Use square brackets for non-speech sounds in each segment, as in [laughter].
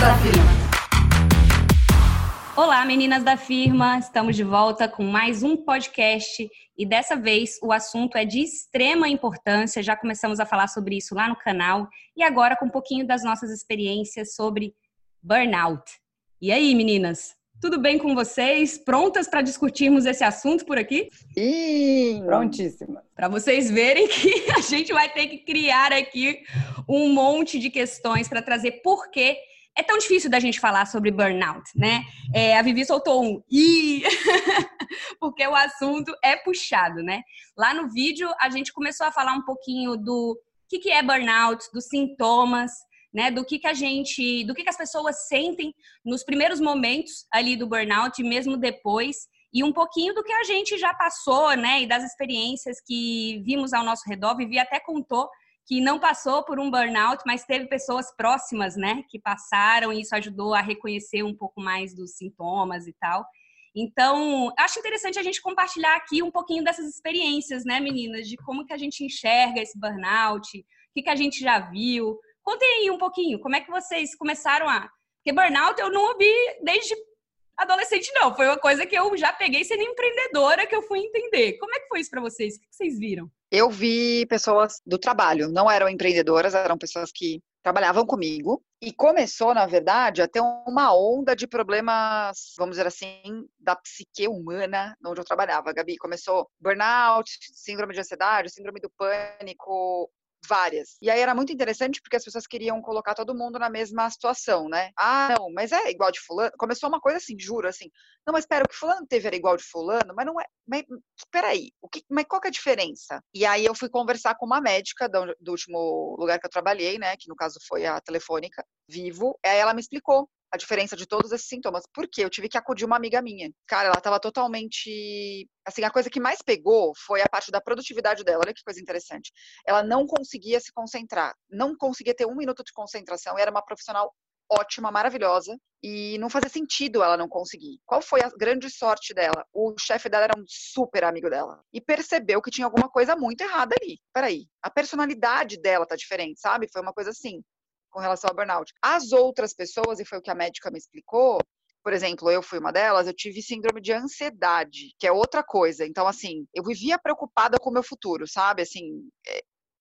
Da Firma. Olá, meninas da firma! Estamos de volta com mais um podcast e dessa vez o assunto é de extrema importância. Já começamos a falar sobre isso lá no canal e agora com um pouquinho das nossas experiências sobre burnout. E aí, meninas? Tudo bem com vocês? Prontas para discutirmos esse assunto por aqui? Sim, prontíssima. Para vocês verem que [laughs] a gente vai ter que criar aqui um monte de questões para trazer por que é tão difícil da gente falar sobre burnout, né? É, a Vivi soltou um i, [laughs] porque o assunto é puxado, né? Lá no vídeo a gente começou a falar um pouquinho do que, que é burnout, dos sintomas, né, do que, que a gente, do que, que as pessoas sentem nos primeiros momentos ali do burnout e mesmo depois, e um pouquinho do que a gente já passou, né, e das experiências que vimos ao nosso redor. Vivi até contou que não passou por um burnout, mas teve pessoas próximas, né, que passaram e isso ajudou a reconhecer um pouco mais dos sintomas e tal. Então, acho interessante a gente compartilhar aqui um pouquinho dessas experiências, né, meninas, de como que a gente enxerga esse burnout, o que, que a gente já viu, Contem aí um pouquinho, como é que vocês começaram a. Porque burnout eu não ouvi desde adolescente, não. Foi uma coisa que eu já peguei sendo empreendedora que eu fui entender. Como é que foi isso para vocês? O que vocês viram? Eu vi pessoas do trabalho, não eram empreendedoras, eram pessoas que trabalhavam comigo. E começou, na verdade, a ter uma onda de problemas, vamos dizer assim, da psique humana onde eu trabalhava. Gabi, começou burnout, síndrome de ansiedade, síndrome do pânico, várias. E aí era muito interessante porque as pessoas queriam colocar todo mundo na mesma situação, né? Ah, não, mas é igual de fulano. Começou uma coisa assim, juro, assim. Não, mas espera, o que fulano teve era igual de fulano, mas não é. Mas peraí, o que, mas qual que é a diferença? E aí eu fui conversar com uma médica do, do último lugar que eu trabalhei, né? Que no caso foi a telefônica, vivo. Aí ela me explicou a diferença de todos esses sintomas. Porque eu tive que acudir uma amiga minha. Cara, ela tava totalmente. Assim, a coisa que mais pegou foi a parte da produtividade dela. Olha que coisa interessante. Ela não conseguia se concentrar, não conseguia ter um minuto de concentração. Era uma profissional ótima, maravilhosa, e não fazia sentido ela não conseguir. Qual foi a grande sorte dela? O chefe dela era um super amigo dela e percebeu que tinha alguma coisa muito errada ali. Peraí, a personalidade dela tá diferente, sabe? Foi uma coisa assim com relação ao burnout. As outras pessoas, e foi o que a médica me explicou, por exemplo, eu fui uma delas, eu tive síndrome de ansiedade, que é outra coisa. Então, assim, eu vivia preocupada com o meu futuro, sabe? Assim, é,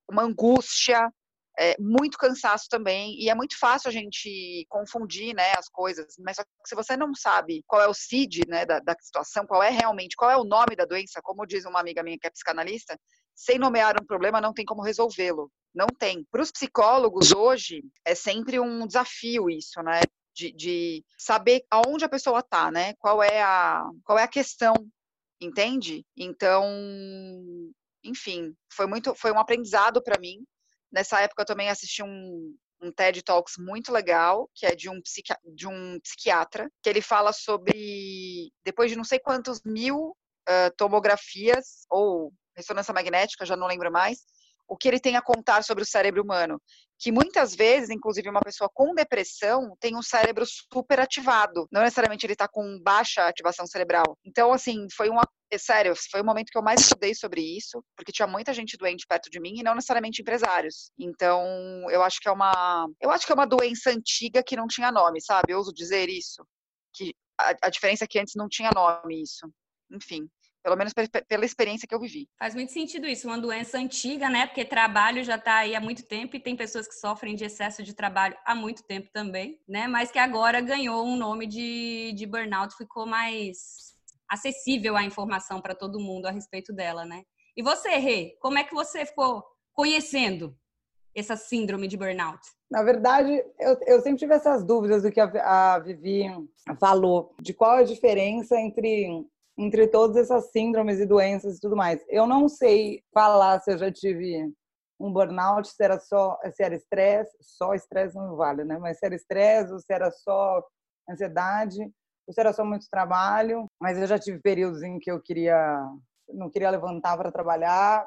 uma angústia, é, muito cansaço também, e é muito fácil a gente confundir, né, as coisas, mas se você não sabe qual é o CID, né, da, da situação, qual é realmente, qual é o nome da doença, como diz uma amiga minha que é psicanalista, sem nomear um problema não tem como resolvê-lo. Não tem. Para os psicólogos hoje é sempre um desafio isso, né? De, de, saber aonde a pessoa está, né? Qual é a qual é a questão, entende? Então, enfim, foi muito foi um aprendizado para mim. Nessa época eu também assisti um, um TED Talks muito legal, que é de um, psiqui de um psiquiatra, que ele fala sobre depois de não sei quantos mil uh, tomografias ou ressonância magnética, já não lembro mais, o que ele tem a contar sobre o cérebro humano. Que muitas vezes, inclusive, uma pessoa com depressão tem um cérebro super ativado. Não necessariamente ele está com baixa ativação cerebral. Então, assim, foi uma. É sério, foi o momento que eu mais estudei sobre isso, porque tinha muita gente doente perto de mim e não necessariamente empresários. Então, eu acho que é uma. Eu acho que é uma doença antiga que não tinha nome, sabe? Eu uso dizer isso. Que a, a diferença é que antes não tinha nome isso. Enfim, pelo menos pela experiência que eu vivi. Faz muito sentido isso, uma doença antiga, né? Porque trabalho já está aí há muito tempo e tem pessoas que sofrem de excesso de trabalho há muito tempo também, né? Mas que agora ganhou um nome de, de burnout, ficou mais acessível a informação para todo mundo a respeito dela, né? E você, Rê, como é que você ficou conhecendo essa síndrome de burnout? Na verdade, eu, eu sempre tive essas dúvidas do que a, a Vivi falou, de qual a diferença entre entre todas essas síndromes e doenças e tudo mais. Eu não sei falar se eu já tive um burnout, se era só, se era estresse, só estresse não vale, né? Mas se era estresse, ou se era só ansiedade, ou se era só muito trabalho. Mas eu já tive períodos em que eu queria, não queria levantar para trabalhar.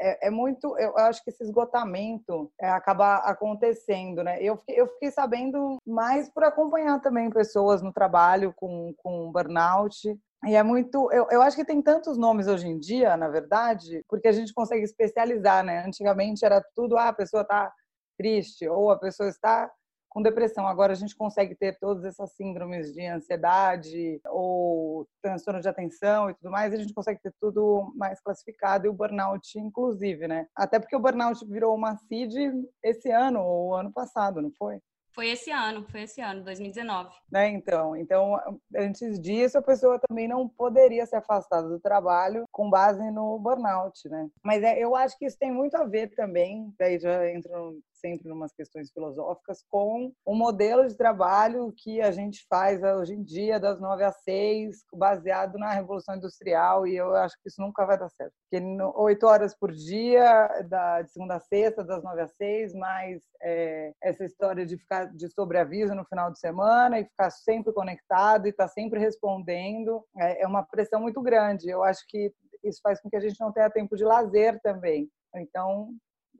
É, é, muito, eu acho que esse esgotamento é, acaba acontecendo, né? Eu fiquei, eu fiquei sabendo mais por acompanhar também pessoas no trabalho com, com burnout e é muito. Eu, eu acho que tem tantos nomes hoje em dia, na verdade, porque a gente consegue especializar, né? Antigamente era tudo, ah, a pessoa está triste, ou a pessoa está com depressão. Agora a gente consegue ter todas essas síndromes de ansiedade ou transtorno de atenção e tudo mais, a gente consegue ter tudo mais classificado e o burnout inclusive, né? Até porque o burnout virou uma CID esse ano ou ano passado, não foi? Foi esse ano, foi esse ano, 2019. Né, então, então, antes disso, a pessoa também não poderia ser afastada do trabalho com base no burnout, né? Mas é, eu acho que isso tem muito a ver também, daí já entro sempre em umas questões filosóficas, com o modelo de trabalho que a gente faz hoje em dia, das nove às seis, baseado na Revolução Industrial, e eu acho que isso nunca vai dar certo. Porque oito horas por dia, da, de segunda a sexta, das nove às seis, mais é, essa história de ficar de sobreaviso no final de semana e ficar sempre conectado e estar tá sempre respondendo, é, é uma pressão muito grande. Eu acho que isso faz com que a gente não tenha tempo de lazer também. Então,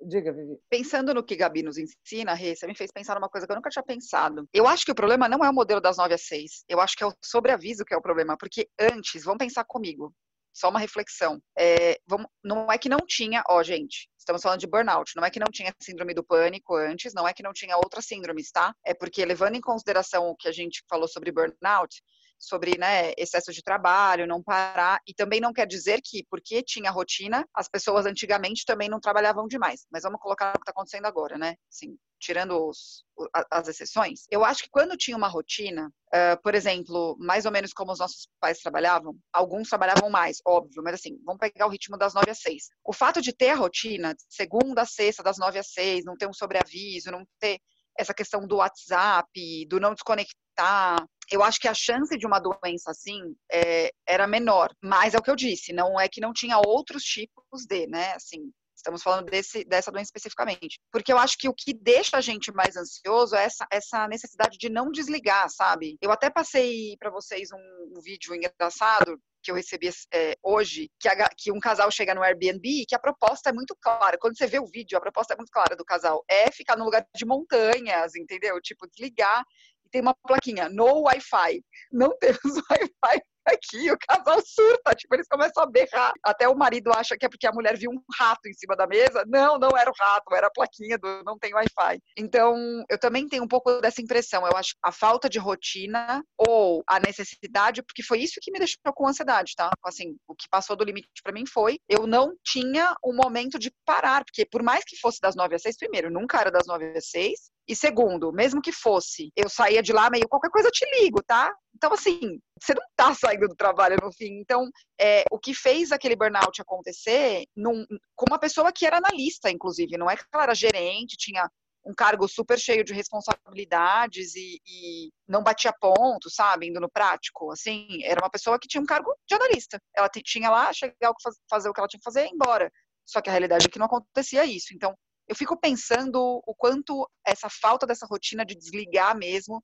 Diga, Vivi. Pensando no que Gabi nos ensina, Rê, você me fez pensar numa coisa que eu nunca tinha pensado. Eu acho que o problema não é o modelo das 9 às 6. Eu acho que é o sobreaviso que é o problema. Porque antes, vamos pensar comigo, só uma reflexão. É, vamos, não é que não tinha, ó, gente, estamos falando de burnout, não é que não tinha síndrome do pânico antes, não é que não tinha outras síndromes, tá? É porque, levando em consideração o que a gente falou sobre burnout, sobre né, excesso de trabalho, não parar. E também não quer dizer que, porque tinha rotina, as pessoas antigamente também não trabalhavam demais. Mas vamos colocar o que está acontecendo agora, né? Assim, tirando os, as exceções. Eu acho que quando tinha uma rotina, uh, por exemplo, mais ou menos como os nossos pais trabalhavam, alguns trabalhavam mais, óbvio, mas assim, vamos pegar o ritmo das nove às seis. O fato de ter a rotina, segunda a sexta, das nove às seis, não ter um sobreaviso, não ter essa questão do WhatsApp, do não desconectar, eu acho que a chance de uma doença assim é, era menor. Mas é o que eu disse, não é que não tinha outros tipos de, né? Assim, estamos falando desse, dessa doença especificamente. Porque eu acho que o que deixa a gente mais ansioso é essa, essa necessidade de não desligar, sabe? Eu até passei para vocês um, um, vídeo engraçado que eu recebi é, hoje, que, a, que, um casal chega no Airbnb e que a proposta é muito clara. Quando você vê o vídeo, a proposta é muito clara do casal. É ficar no lugar de montanhas, entendeu? Tipo, desligar e tem uma plaquinha, no Wi-Fi. Não temos [laughs] Wi-Fi aqui, o casal surta, tipo, eles começam a berrar. Até o marido acha que é porque a mulher viu um rato em cima da mesa. Não, não era o rato, era a plaquinha do não tem Wi-Fi. Então, eu também tenho um pouco dessa impressão. Eu acho a falta de rotina ou a necessidade, porque foi isso que me deixou com ansiedade, tá? Assim, o que passou do limite para mim foi eu não tinha um momento de parar, porque por mais que fosse das nove às seis, primeiro, nunca era das nove às seis, e segundo, mesmo que fosse, eu saía de lá meio qualquer coisa eu te ligo, tá? Então, assim, você não tá [laughs] saindo do trabalho no fim. Então, é, o que fez aquele burnout acontecer num, com uma pessoa que era analista, inclusive, não é que ela era gerente, tinha um cargo super cheio de responsabilidades e, e, não batia ponto, sabe, indo no prático, assim, era uma pessoa que tinha um cargo de analista. Ela tinha lá, chegar, fazer o que ela tinha que fazer e ir embora. Só que a realidade é que não acontecia isso. Então, eu fico pensando o quanto essa falta dessa rotina de desligar mesmo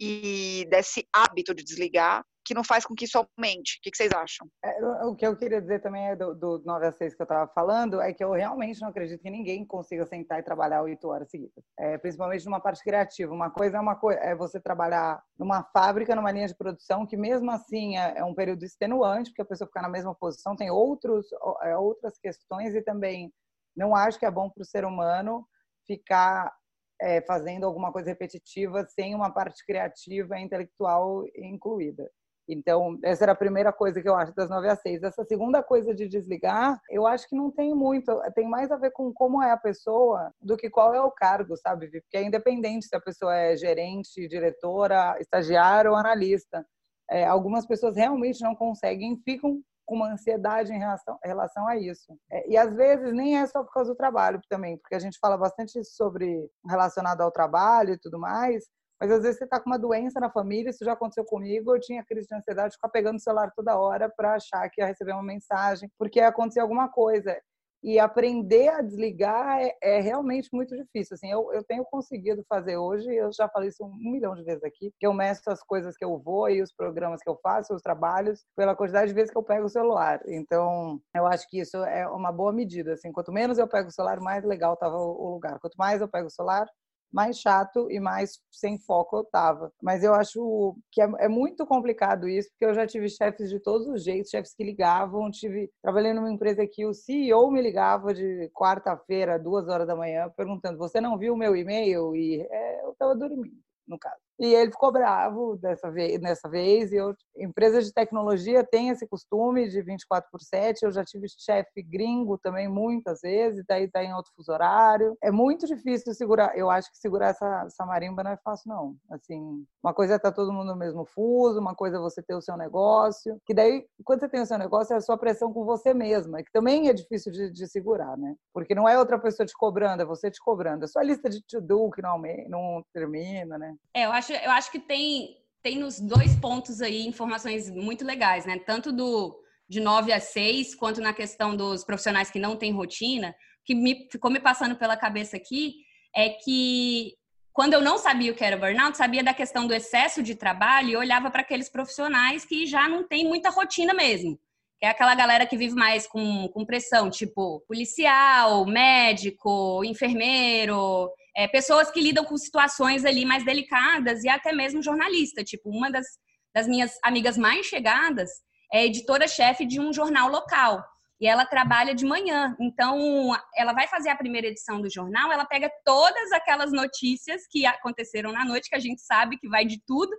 e desse hábito de desligar que não faz com que isso aumente. O que, vocês acham? É, o que eu queria dizer também é do, do 9 a 6 que eu estava falando, é que eu realmente não acredito que ninguém consiga sentar e trabalhar oito horas seguidas. É, principalmente numa parte criativa. Uma coisa é uma coisa, é você trabalhar numa fábrica, numa linha de produção, que mesmo assim é, é um período extenuante, porque a pessoa ficar na mesma posição, tem outros, é, outras questões e também não acho que é bom para o ser humano ficar é, fazendo alguma coisa repetitiva sem uma parte criativa e intelectual incluída. Então, essa era a primeira coisa que eu acho das 9 às 6. Essa segunda coisa de desligar, eu acho que não tem muito, tem mais a ver com como é a pessoa do que qual é o cargo, sabe? Porque é independente se a pessoa é gerente, diretora, estagiário ou analista. É, algumas pessoas realmente não conseguem, ficam com uma ansiedade em relação, em relação a isso. É, e às vezes nem é só por causa do trabalho também, porque a gente fala bastante sobre relacionado ao trabalho e tudo mais, mas às vezes você está com uma doença na família, isso já aconteceu comigo, eu tinha crise de ansiedade, ficar pegando o celular toda hora para achar que ia receber uma mensagem, porque ia acontecer alguma coisa e aprender a desligar é, é, realmente muito difícil. Assim, eu, eu tenho conseguido fazer hoje, eu já falei isso um milhão de vezes aqui, que eu meço as coisas que eu vou e os programas que eu faço, os trabalhos, pela quantidade de vezes que eu pego o celular. Então, eu acho que isso é uma boa medida. Assim, quanto menos eu pego o celular, mais legal estava o lugar. Quanto mais eu pego o celular, mais chato e mais sem foco eu tava. Mas eu acho que é, é muito complicado isso, porque eu já tive chefes de todos os jeitos, chefes que ligavam, tive trabalhei numa empresa que o CEO me ligava de quarta-feira, duas horas da manhã, perguntando: "Você não viu o meu e-mail?" E é, estava dormindo, no caso. E ele ficou bravo dessa vez, nessa vez. E eu, empresas de tecnologia têm esse costume de 24 por 7. Eu já tive chefe gringo também muitas vezes, daí tá em outro fuso horário. É muito difícil segurar. Eu acho que segurar essa, essa marimba não é fácil, não. Assim, uma coisa é estar tá todo mundo no mesmo fuso, uma coisa é você ter o seu negócio. Que daí, quando você tem o seu negócio, é a sua pressão com você mesma, que também é difícil de, de segurar, né? Porque não é outra pessoa te cobrando, é você te cobrando. É sua lista de to-do que não, não termina, né? É, eu acho acho, eu acho que tem, tem nos dois pontos aí informações muito legais, né? Tanto do de 9 a 6, quanto na questão dos profissionais que não têm rotina, que me, ficou me passando pela cabeça aqui é que quando eu não sabia o que era burnout, sabia da questão do excesso de trabalho e olhava para aqueles profissionais que já não têm muita rotina mesmo. É aquela galera que vive mais com, com pressão, tipo policial, médico, enfermeiro, é, pessoas que lidam com situações ali mais delicadas e até mesmo jornalista. Tipo, uma das, das minhas amigas mais chegadas é editora-chefe de um jornal local. E ela trabalha de manhã. Então, ela vai fazer a primeira edição do jornal, ela pega todas aquelas notícias que aconteceram na noite, que a gente sabe que vai de tudo,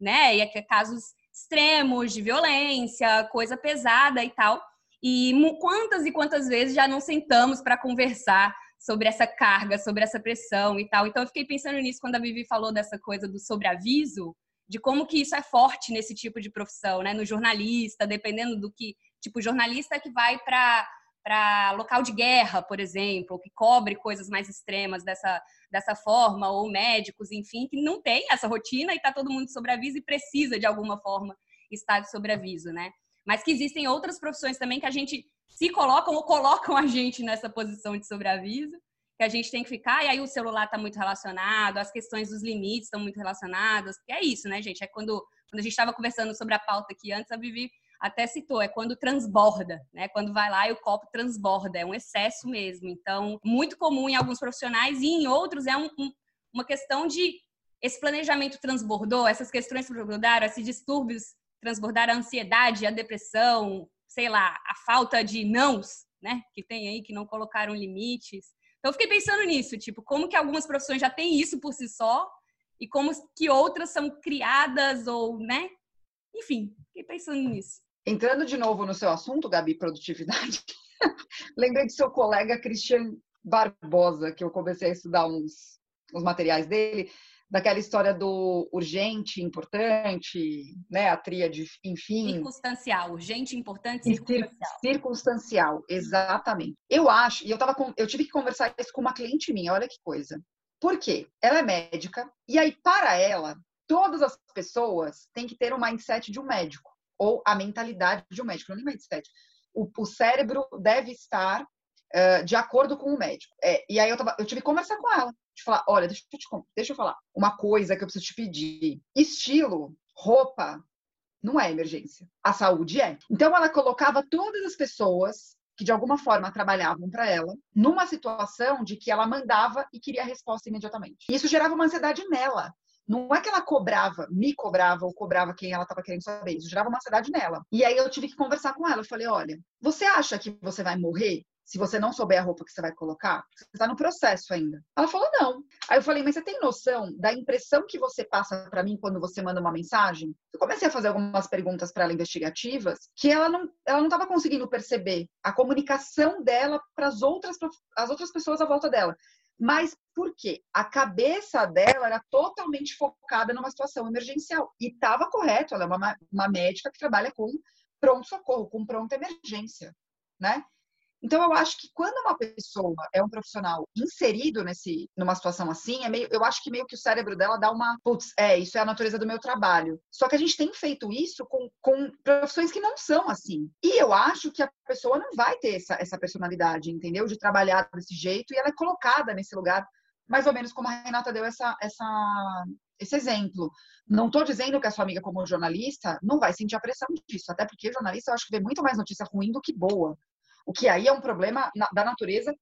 né? E é casos extremos de violência, coisa pesada e tal. E quantas e quantas vezes já não sentamos para conversar sobre essa carga, sobre essa pressão e tal. Então eu fiquei pensando nisso quando a Vivi falou dessa coisa do sobreaviso, de como que isso é forte nesse tipo de profissão, né? No jornalista, dependendo do que, tipo, jornalista que vai para para local de guerra, por exemplo, que cobre coisas mais extremas dessa, dessa forma, ou médicos, enfim, que não tem essa rotina e está todo mundo aviso e precisa, de alguma forma, estar de sobreaviso, né? Mas que existem outras profissões também que a gente se colocam ou colocam a gente nessa posição de sobreaviso, que a gente tem que ficar, e aí o celular está muito relacionado, as questões dos limites estão muito relacionadas, que é isso, né, gente? É quando, quando a gente estava conversando sobre a pauta aqui antes, a Vivi até citou, é quando transborda, né? Quando vai lá e o copo transborda, é um excesso mesmo. Então, muito comum em alguns profissionais e em outros é um, um, uma questão de esse planejamento transbordou, essas questões transbordaram, esses distúrbios transbordaram a ansiedade, a depressão, sei lá, a falta de nãos, né, que tem aí, que não colocaram limites. Então, eu fiquei pensando nisso, tipo, como que algumas profissões já têm isso por si só e como que outras são criadas ou, né? Enfim, fiquei pensando nisso. Entrando de novo no seu assunto, Gabi, produtividade, [laughs] lembrei de seu colega Christian Barbosa, que eu comecei a estudar uns, uns materiais dele daquela história do urgente, importante, né, a tríade, enfim. Circunstancial, urgente, importante, circunstancial. Circunstancial, exatamente. Eu acho, e eu tava com, eu tive que conversar isso com uma cliente minha, olha que coisa. Por quê? Ela é médica e aí para ela, todas as pessoas têm que ter o mindset de um médico ou a mentalidade de um médico, não é mindset. O, o cérebro deve estar uh, de acordo com o médico. É, e aí eu, tava, eu tive que conversar com ela de falar, olha, deixa eu, te, deixa eu falar uma coisa que eu preciso te pedir. Estilo, roupa, não é emergência. A saúde é. Então ela colocava todas as pessoas que de alguma forma trabalhavam para ela numa situação de que ela mandava e queria a resposta imediatamente. Isso gerava uma ansiedade nela. Não é que ela cobrava, me cobrava ou cobrava quem ela estava querendo saber. Isso gerava uma ansiedade nela. E aí eu tive que conversar com ela. Eu falei: olha, você acha que você vai morrer se você não souber a roupa que você vai colocar, você está no processo ainda. Ela falou, não. Aí eu falei, mas você tem noção da impressão que você passa para mim quando você manda uma mensagem? Eu comecei a fazer algumas perguntas para ela investigativas que ela não ela não estava conseguindo perceber a comunicação dela para as outras as outras pessoas à volta dela. Mas por quê? A cabeça dela era totalmente focada numa situação emergencial. E estava correto, ela é uma, uma médica que trabalha com pronto-socorro, com pronta emergência, né? Então, eu acho que quando uma pessoa é um profissional inserido nesse, numa situação assim, é meio, eu acho que meio que o cérebro dela dá uma, putz, é, isso é a natureza do meu trabalho. Só que a gente tem feito isso com, com profissões que não são assim. E eu acho que a pessoa não vai ter essa, essa personalidade, entendeu? De trabalhar desse jeito e ela é colocada nesse lugar, mais ou menos como a Renata deu essa, essa, esse exemplo. Não estou dizendo que a sua amiga, como jornalista, não vai sentir a pressão disso, até porque jornalista eu acho que vê muito mais notícia ruim do que boa. O que aí é um problema da natureza.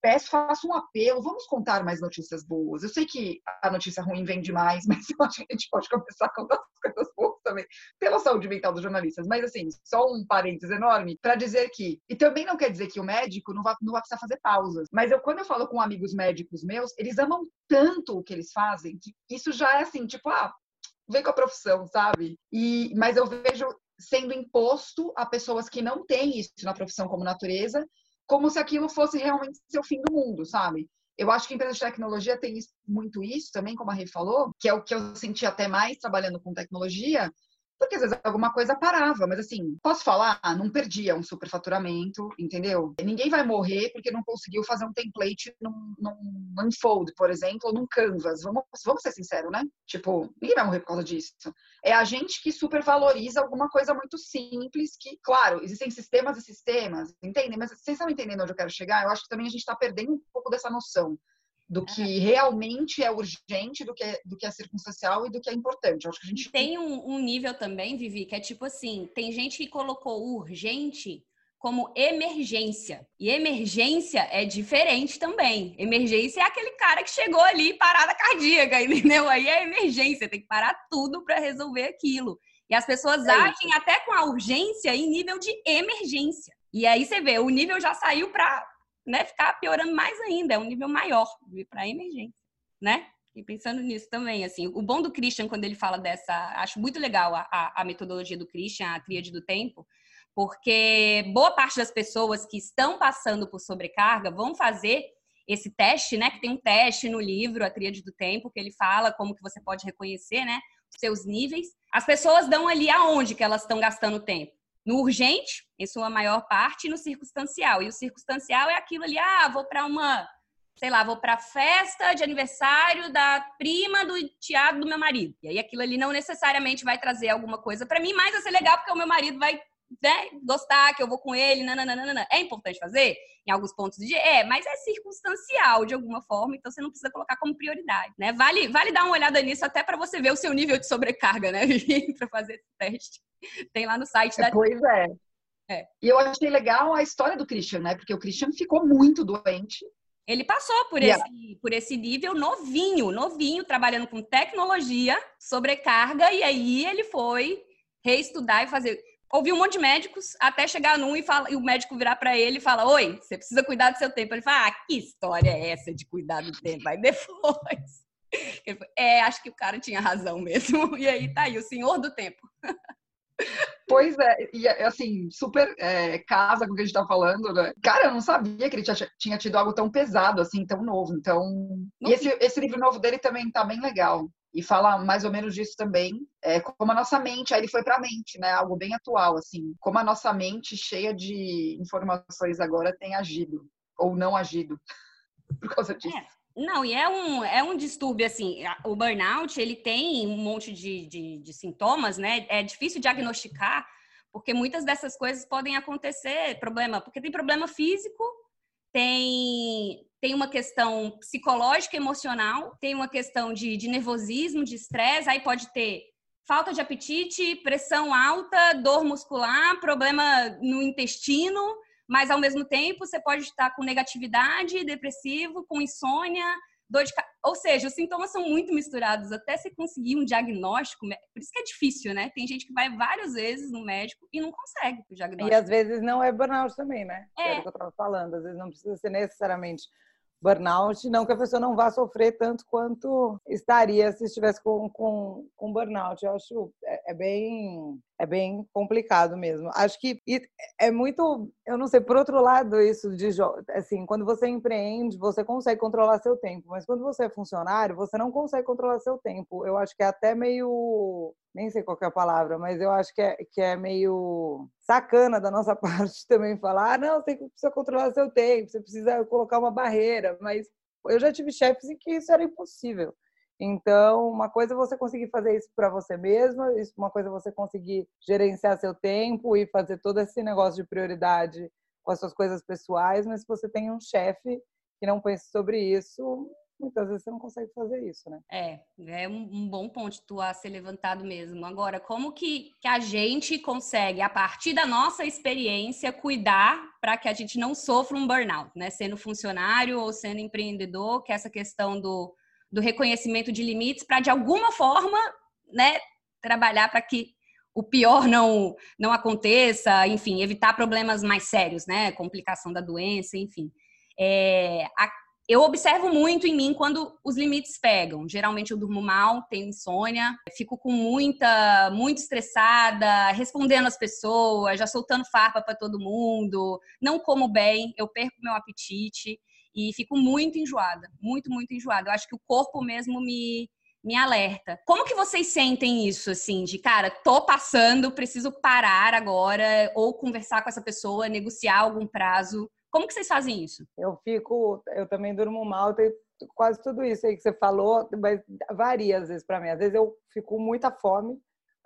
Peço, faço um apelo, vamos contar mais notícias boas. Eu sei que a notícia ruim vem demais, [laughs] mas eu acho que a gente pode começar com as coisas boas também, pela saúde mental dos jornalistas. Mas, assim, só um parênteses enorme para dizer que, e também não quer dizer que o médico não vai, não precisar fazer pausas, mas eu, quando eu falo com amigos médicos meus, eles amam tanto o que eles fazem, que isso já é assim, tipo, ah, vem com a profissão, sabe? E, mas eu vejo sendo imposto a pessoas que não têm isso na profissão como natureza, como se aquilo fosse realmente ser o fim do mundo, sabe? Eu acho que a empresa de tecnologia tem muito isso também, como a Rê falou, que é o que eu senti até mais trabalhando com tecnologia, porque às vezes alguma coisa parava, mas assim, posso falar? Não perdia um superfaturamento, entendeu? Ninguém vai morrer porque não conseguiu fazer um template num, num Unfold, por exemplo, ou num Canvas. Vamos, vamos ser sinceros, né? Tipo, ninguém vai morrer por causa disso. É a gente que supervaloriza alguma coisa muito simples, que, claro, existem sistemas e sistemas, entendem? Mas vocês estão entendendo onde eu quero chegar? Eu acho que também a gente está perdendo um pouco dessa noção do que realmente é urgente, do que é, do que é circunstancial e do que é importante. Acho que a gente tem um, um, nível também, Vivi, que é tipo assim, tem gente que colocou urgente como emergência. E emergência é diferente também. Emergência é aquele cara que chegou ali parada cardíaca, [laughs] entendeu? Aí é emergência, tem que parar tudo para resolver aquilo. E as pessoas é agem até com a urgência em nível de emergência. E aí você vê, o nível já saiu para né, ficar piorando mais ainda, é um nível maior para emergência, né? E pensando nisso também, assim, o bom do Christian quando ele fala dessa, acho muito legal a, a, a metodologia do Christian, a tríade do tempo, porque boa parte das pessoas que estão passando por sobrecarga vão fazer esse teste, né? Que tem um teste no livro, a tríade do tempo, que ele fala como que você pode reconhecer, né? Seus níveis. As pessoas dão ali aonde que elas estão gastando tempo no urgente, em sua maior parte, e no circunstancial. E o circunstancial é aquilo ali, ah, vou para uma, sei lá, vou para festa de aniversário da prima do teatro do meu marido. E aí aquilo ali não necessariamente vai trazer alguma coisa para mim, mas vai ser legal porque o meu marido vai né, gostar, que eu vou com ele, nananana. É importante fazer? Em alguns pontos dia? É, mas é circunstancial de alguma forma, então você não precisa colocar como prioridade, né? Vale, vale dar uma olhada nisso até para você ver o seu nível de sobrecarga, né, [laughs] para fazer esse teste. Tem lá no site da. Pois é. é. E eu achei legal a história do Christian, né? Porque o Christian ficou muito doente. Ele passou por, yeah. esse, por esse nível novinho, novinho, trabalhando com tecnologia, sobrecarga, e aí ele foi reestudar e fazer ouvi um monte de médicos até chegar num e, fala, e o médico virar para ele e falar: Oi, você precisa cuidar do seu tempo. Ele fala: Ah, que história é essa de cuidar do tempo? Aí depois. [laughs] Ele falou, é, acho que o cara tinha razão mesmo. [laughs] E aí tá aí, o senhor do tempo. Pois é, e assim, super é, casa com o que a gente tá falando, né? Cara, eu não sabia que ele tinha, tinha tido algo tão pesado, assim, tão novo. Então, e esse, esse livro novo dele também tá bem legal e fala mais ou menos disso também, é, como a nossa mente, aí ele foi para a mente, né? Algo bem atual, assim, como a nossa mente cheia de informações agora tem agido ou não agido [laughs] por causa disso. É. Não, e é um, é um distúrbio, assim, o burnout, ele tem um monte de, de, de sintomas, né? É difícil diagnosticar, porque muitas dessas coisas podem acontecer, problema, porque tem problema físico, tem, tem uma questão psicológica, emocional, tem uma questão de, de nervosismo, de estresse, aí pode ter falta de apetite, pressão alta, dor muscular, problema no intestino, mas ao mesmo tempo você pode estar com negatividade, depressivo, com insônia, dor de Ou seja, os sintomas são muito misturados. Até você conseguir um diagnóstico, por isso que é difícil, né? Tem gente que vai várias vezes no médico e não consegue o diagnóstico. E às vezes não é burnout também, né? É. é o que eu estava falando. Às vezes não precisa ser necessariamente burnout, não que a pessoa não vá sofrer tanto quanto estaria se estivesse com, com, com burnout. Eu acho é, é bem é bem complicado mesmo. Acho que é muito, eu não sei, por outro lado, isso de assim, quando você empreende, você consegue controlar seu tempo, mas quando você é funcionário, você não consegue controlar seu tempo. Eu acho que é até meio, nem sei qual é a palavra, mas eu acho que é, que é meio sacana da nossa [laughs] parte também falar, ah, não, você precisa controlar seu tempo, você precisa colocar uma barreira, mas eu já tive chefes em que isso era impossível. Então, uma coisa é você conseguir fazer isso para você mesma, uma coisa é você conseguir gerenciar seu tempo e fazer todo esse negócio de prioridade com as suas coisas pessoais, mas se você tem um chefe que não pensa sobre isso, muitas vezes você não consegue fazer isso, né? É, é um, bom ponto tu a ser levantado mesmo. Agora, como que, que a gente consegue, a partir da nossa experiência, cuidar para que a gente não sofra um burnout, né? Sendo funcionário ou sendo empreendedor, que é essa questão do do reconhecimento de limites para de alguma forma, né, trabalhar para que o pior não, não aconteça, enfim, evitar problemas mais sérios, né? Complicação da doença, enfim. É, a, eu observo muito em mim quando os limites pegam. Geralmente eu durmo mal, tenho insônia, fico com muita, muito estressada, respondendo às pessoas, já soltando farpa para todo mundo, não como bem, eu perco meu apetite e fico muito enjoada, muito, muito enjoada. Eu acho que o corpo mesmo me me alerta. Como que vocês sentem isso, assim, de cara, tô passando, preciso parar agora, ou conversar com essa pessoa, negociar algum prazo? Como que vocês fazem isso? Eu fico, eu também durmo mal, tem quase tudo isso aí que você falou, mas varia às vezes para mim. Às vezes eu fico com muita fome,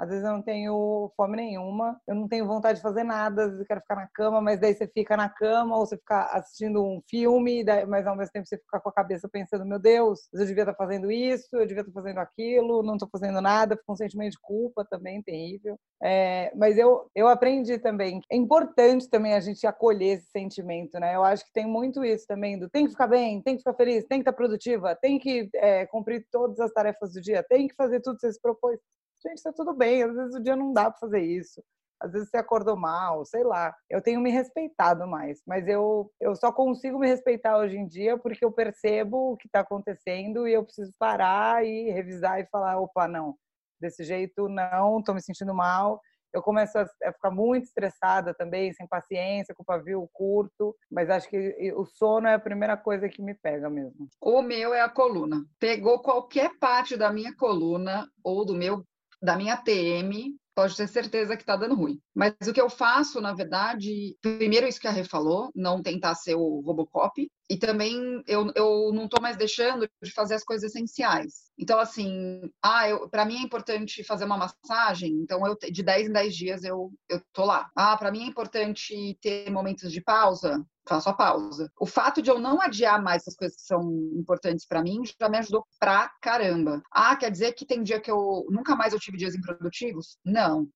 às vezes eu não tenho fome nenhuma, eu não tenho vontade de fazer nada, às vezes eu quero ficar na cama, mas daí você fica na cama ou você fica assistindo um filme, mas ao mesmo tempo você fica com a cabeça pensando: meu Deus, eu devia estar fazendo isso, eu devia estar fazendo aquilo, não estou fazendo nada, fica um sentimento de culpa também terrível. É, mas eu, eu aprendi também. É importante também a gente acolher esse sentimento, né? Eu acho que tem muito isso também do tem que ficar bem, tem que ficar feliz, tem que estar produtiva, tem que é, cumprir todas as tarefas do dia, tem que fazer tudo que você se propôs gente, tá tudo bem, às vezes o dia não dá para fazer isso. Às vezes você acordou mal, sei lá. Eu tenho me respeitado mais, mas eu, eu só consigo me respeitar hoje em dia porque eu percebo o que está acontecendo e eu preciso parar e revisar e falar: opa, não, desse jeito não, estou me sentindo mal. Eu começo a ficar muito estressada também, sem paciência, com o pavio curto, mas acho que o sono é a primeira coisa que me pega mesmo. O meu é a coluna. Pegou qualquer parte da minha coluna ou do meu da minha TM, pode ter certeza que está dando ruim. Mas o que eu faço, na verdade, primeiro isso que a Rê falou, não tentar ser o Robocop, e também eu, eu não estou mais deixando de fazer as coisas essenciais. Então, assim, ah, para mim é importante fazer uma massagem, então eu de 10 em 10 dias eu, eu tô lá. Ah, para mim é importante ter momentos de pausa, faço a pausa. O fato de eu não adiar mais essas coisas que são importantes para mim já me ajudou pra caramba. Ah, quer dizer que tem dia que eu nunca mais eu tive dias improdutivos? Não.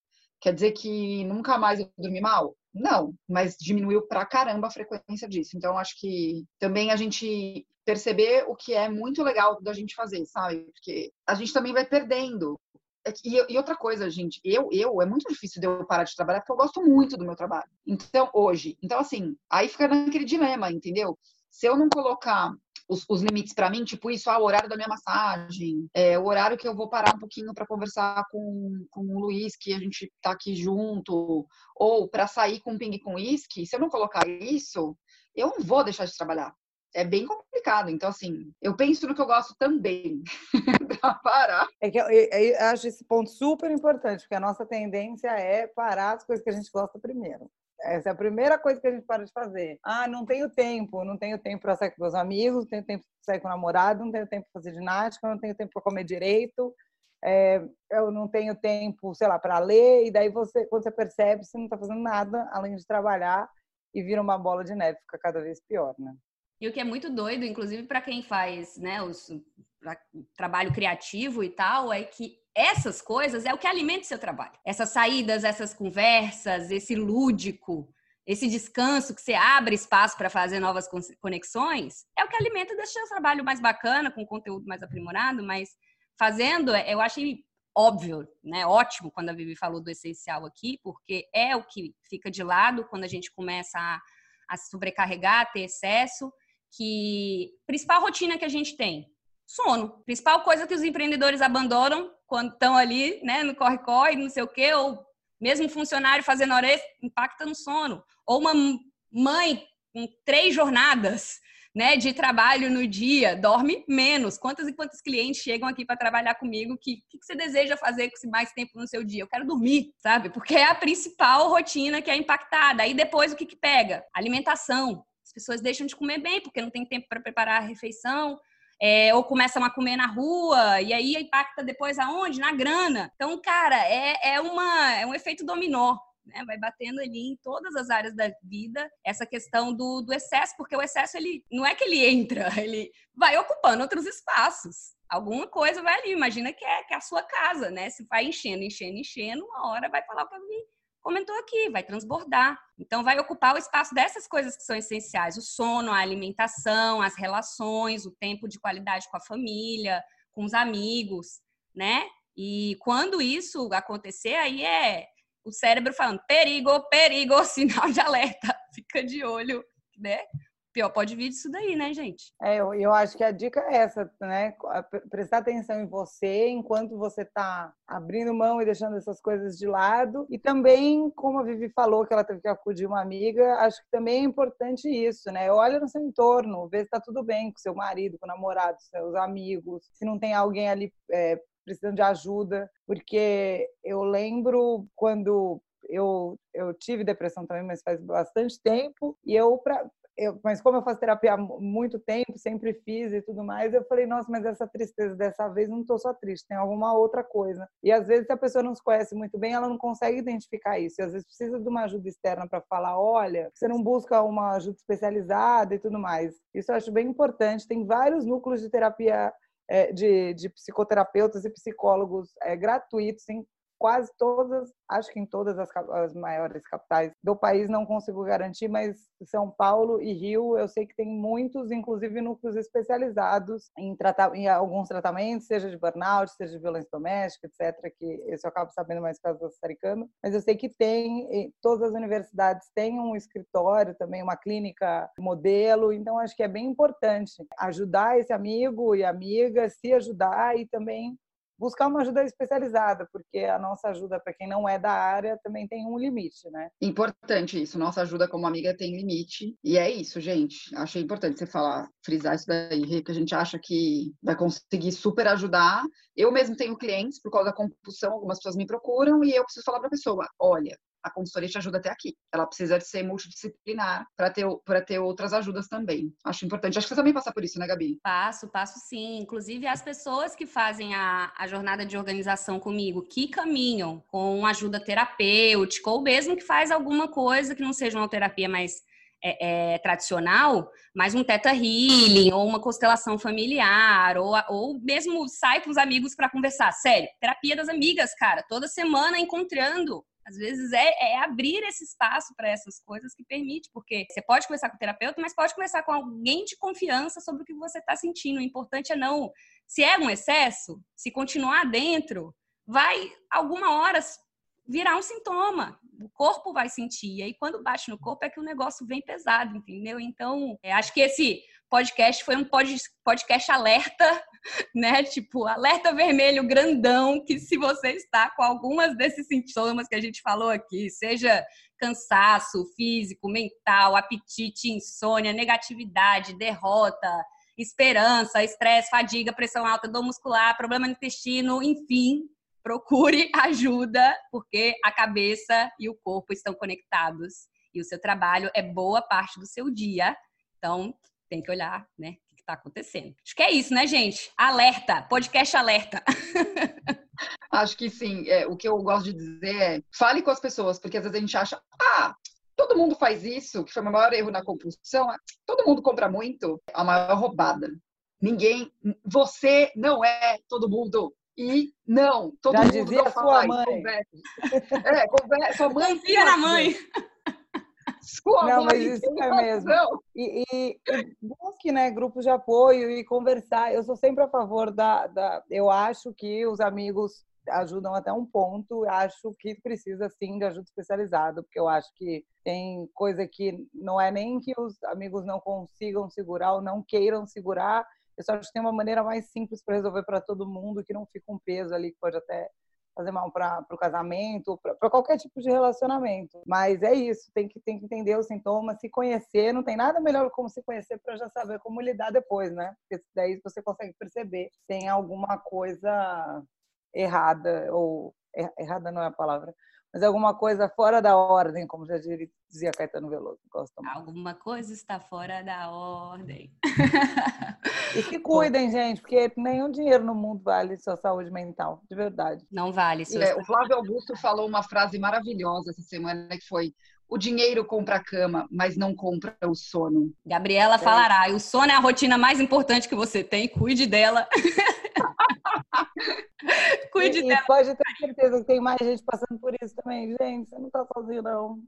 Quer dizer que nunca mais eu dormi mal? Não, mas diminuiu pra caramba a frequência disso. Então, acho que também a gente perceber o que é muito legal da gente fazer, sabe? Porque a gente também vai perdendo. É e, outra coisa, gente, eu, eu, é muito difícil de eu parar de trabalhar porque eu gosto muito do meu trabalho. Então, hoje. Então, assim, aí fica naquele dilema, entendeu? Se eu não colocar os, os limites para mim, tipo isso, ah, o horário da minha massagem, é, o horário que eu vou parar um pouquinho para conversar com, com o Luiz, que a gente tá aqui junto, ou para sair com ping com uísque, se eu não colocar isso, eu não vou deixar de trabalhar. É bem complicado. Então, assim, eu penso no que eu gosto também [laughs] para parar. É que eu, eu, eu acho esse ponto super importante, porque a nossa tendência é parar as coisas que a gente gosta primeiro. Essa é a primeira coisa que a gente para de fazer. Ah, não tenho tempo, não tenho tempo para sair com meus amigos, não tenho tempo para sair com o namorado, não tenho tempo para fazer ginástica, não tenho tempo para comer direito, é, eu não tenho tempo, sei lá, para ler. E daí você, quando você percebe, você não está fazendo nada além de trabalhar e vira uma bola de neve, fica cada vez pior, né? E o que é muito doido, inclusive para quem faz, né, os trabalho criativo e tal, é que essas coisas é o que alimenta o seu trabalho. Essas saídas, essas conversas, esse lúdico, esse descanso que você abre espaço para fazer novas conexões, é o que alimenta deixa o seu trabalho mais bacana, com conteúdo mais aprimorado, mas fazendo, eu achei óbvio, né? Ótimo quando a Vivi falou do essencial aqui, porque é o que fica de lado quando a gente começa a, a se sobrecarregar, a ter excesso, que principal rotina que a gente tem, sono. Principal coisa que os empreendedores abandonam quando estão ali, né, no corre-corre, não sei o quê, ou mesmo funcionário fazendo hora extra, impacta no sono. Ou uma mãe com três jornadas, né, de trabalho no dia, dorme menos. Quantas e quantos clientes chegam aqui para trabalhar comigo que, que você deseja fazer com mais tempo no seu dia? Eu quero dormir, sabe? Porque é a principal rotina que é impactada. Aí depois o que, que pega? Alimentação. As pessoas deixam de comer bem porque não tem tempo para preparar a refeição, é, ou começam a comer na rua, e aí impacta depois aonde? Na grana. Então, cara, é, é, uma, é um efeito dominó. Né? Vai batendo ali em todas as áreas da vida essa questão do, do excesso, porque o excesso ele não é que ele entra, [laughs] ele vai ocupando outros espaços. Alguma coisa vai ali, imagina que é, que é a sua casa, né? Se vai enchendo, enchendo, enchendo, uma hora vai falar para mim, comentou aqui, vai transbordar. Então, vai ocupar o espaço dessas coisas que são essenciais: o sono, a alimentação, as relações, o tempo de qualidade com a família, com os amigos, né? E quando isso acontecer, aí é o cérebro falando perigo, perigo, [laughs] sinal de alerta. Fica de olho, né? Pior pode vir disso daí, né, gente? É, eu, eu acho que a dica é essa, né? Prestar atenção em você enquanto você está abrindo mão e deixando essas coisas de lado. E também, como a Vivi falou, que ela teve que acudir uma amiga, acho que também é importante isso, né? Olha no seu entorno, vê se está tudo bem com seu marido, com o namorado, seus amigos, se não tem alguém ali é, precisando de ajuda, porque eu lembro quando eu, eu tive depressão também, mas faz bastante tempo, e eu, pra, eu, mas como eu faço terapia há muito tempo, sempre fiz e tudo mais, eu falei, nossa, mas essa tristeza dessa vez não estou só triste, tem alguma outra coisa. E às vezes, se a pessoa não se conhece muito bem, ela não consegue identificar isso. E às vezes precisa de uma ajuda externa para falar, olha, você não busca uma ajuda especializada e tudo mais. Isso eu acho bem importante. Tem vários núcleos de terapia é, de, de, psicoterapeutas e psicólogos é, gratuitos quase todas, acho que em todas as, as, maiores capitais do país não consigo garantir, mas São Paulo e Rio eu sei que tem muitos, inclusive núcleos especializados em, tratar, em alguns tratamentos, seja de burnout, seja de violência doméstica, etc. Que esse eu acabo sabendo mais por causa da Saricama, mas eu sei que tem, todas as universidades têm um escritório também, uma clínica modelo, então acho que é bem importante ajudar esse amigo e amiga, se ajudar e também buscar uma ajuda especializada, porque a nossa ajuda para quem não é da área também tem um limite, né? Importante isso, nossa ajuda como amiga tem limite, e é isso, gente. Achei importante você falar, frisar isso daí, que a gente acha que vai conseguir super ajudar. Eu mesmo tenho clientes por causa da compulsão, algumas pessoas me procuram e eu preciso falar para a pessoa, olha, a consultoria te ajuda até aqui. Ela precisa de ser multidisciplinar para ter, ter outras ajudas também. Acho importante. Acho que você também passa por isso, né, Gabi? Passo, passo sim. Inclusive, as pessoas que fazem a, a jornada de organização comigo, que caminham com ajuda terapêutica, ou mesmo que faz alguma coisa que não seja uma terapia mais é, é, tradicional, mas um teta healing, ou uma constelação familiar, ou, ou mesmo sai com os amigos para conversar. Sério, terapia das amigas, cara. Toda semana encontrando às vezes é, é abrir esse espaço para essas coisas que permite, porque você pode conversar com o terapeuta, mas pode conversar com alguém de confiança sobre o que você está sentindo. O importante é não, se é um excesso, se continuar dentro, vai alguma hora virar um sintoma. O corpo vai sentir. E aí, quando bate no corpo, é que o negócio vem pesado, entendeu? Então, é, acho que esse podcast foi um podcast alerta, [laughs] né? Tipo, alerta vermelho grandão, que se você está com algumas desses sintomas que a gente falou aqui, seja cansaço físico, mental, apetite, insônia, negatividade, derrota, esperança, estresse, fadiga, pressão alta, dor muscular, problema no intestino, enfim, procure [laughs] ajuda, porque a cabeça e o corpo estão conectados e o seu trabalho é boa parte do seu dia. Então, tem que olhar, né, o que está acontecendo. Acho que é isso, né, gente? Alerta, podcast alerta. [laughs] Acho que sim. É, o que eu gosto de dizer é fale com as pessoas, porque às vezes a gente acha, ah, todo mundo faz isso, que foi o maior erro na compulsão, todo mundo compra muito, a maior roubada. Ninguém, você não é todo mundo. E não, todo Já mundo dizia não sua mãe. Conversa. É, conversa, sua mãe. Confia na mãe. Sua não, mas isso é mesmo. E, e, e, busque né, grupos de apoio e conversar. Eu sou sempre a favor da, da. Eu acho que os amigos ajudam até um ponto. Acho que precisa sim de ajuda especializada, porque eu acho que tem coisa que não é nem que os amigos não consigam segurar ou não queiram segurar. Eu só acho que tem uma maneira mais simples para resolver para todo mundo, que não fica um peso ali que pode até fazer mal para o casamento, para qualquer tipo de relacionamento. Mas é isso, tem que, tem que entender os sintomas, se conhecer. Não tem nada melhor como se conhecer para já saber como lidar depois, né? Porque daí você consegue perceber se tem alguma coisa errada, ou errada não é a palavra, mas alguma coisa fora da ordem, como já dizia Caetano Veloso. Gosto mais. Alguma coisa está fora da ordem. E se [laughs] cuidem, gente, porque nenhum dinheiro no mundo vale sua saúde mental, de verdade. Não vale. É, o Flávio Augusto falou uma frase maravilhosa essa semana, que foi o dinheiro compra a cama, mas não compra o sono. Gabriela é. falará, o sono é a rotina mais importante que você tem, cuide dela. [laughs] [laughs] cuide e, dela. E pode ter certeza que tem mais gente passando por isso também. Gente, você não está sozinho, não.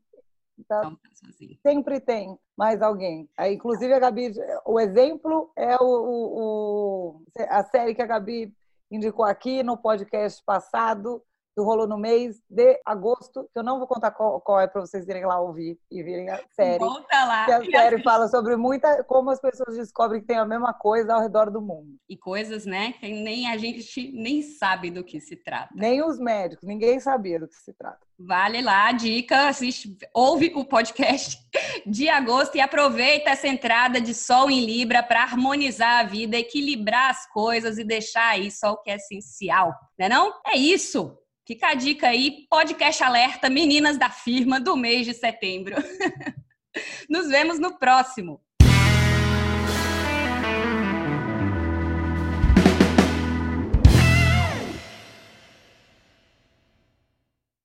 Tá? Não tá sozinho. Sempre tem mais alguém. Aí, inclusive, a Gabi, o exemplo é o, o, o, a série que a Gabi indicou aqui no podcast passado que rolou no mês de agosto, que eu não vou contar qual, qual é para vocês irem lá ouvir e virem a série. Volta lá. Que a série fala sobre muita como as pessoas descobrem que tem a mesma coisa ao redor do mundo. E coisas, né, que nem a gente nem sabe do que se trata. Nem os médicos, ninguém sabia do que se trata. Vale lá a dica, assiste, ouve o podcast [laughs] de agosto e aproveita essa entrada de sol em Libra para harmonizar a vida, equilibrar as coisas e deixar aí só o que é essencial, né não? É isso. Fica a dica aí, podcast alerta Meninas da Firma do mês de setembro. [laughs] Nos vemos no próximo.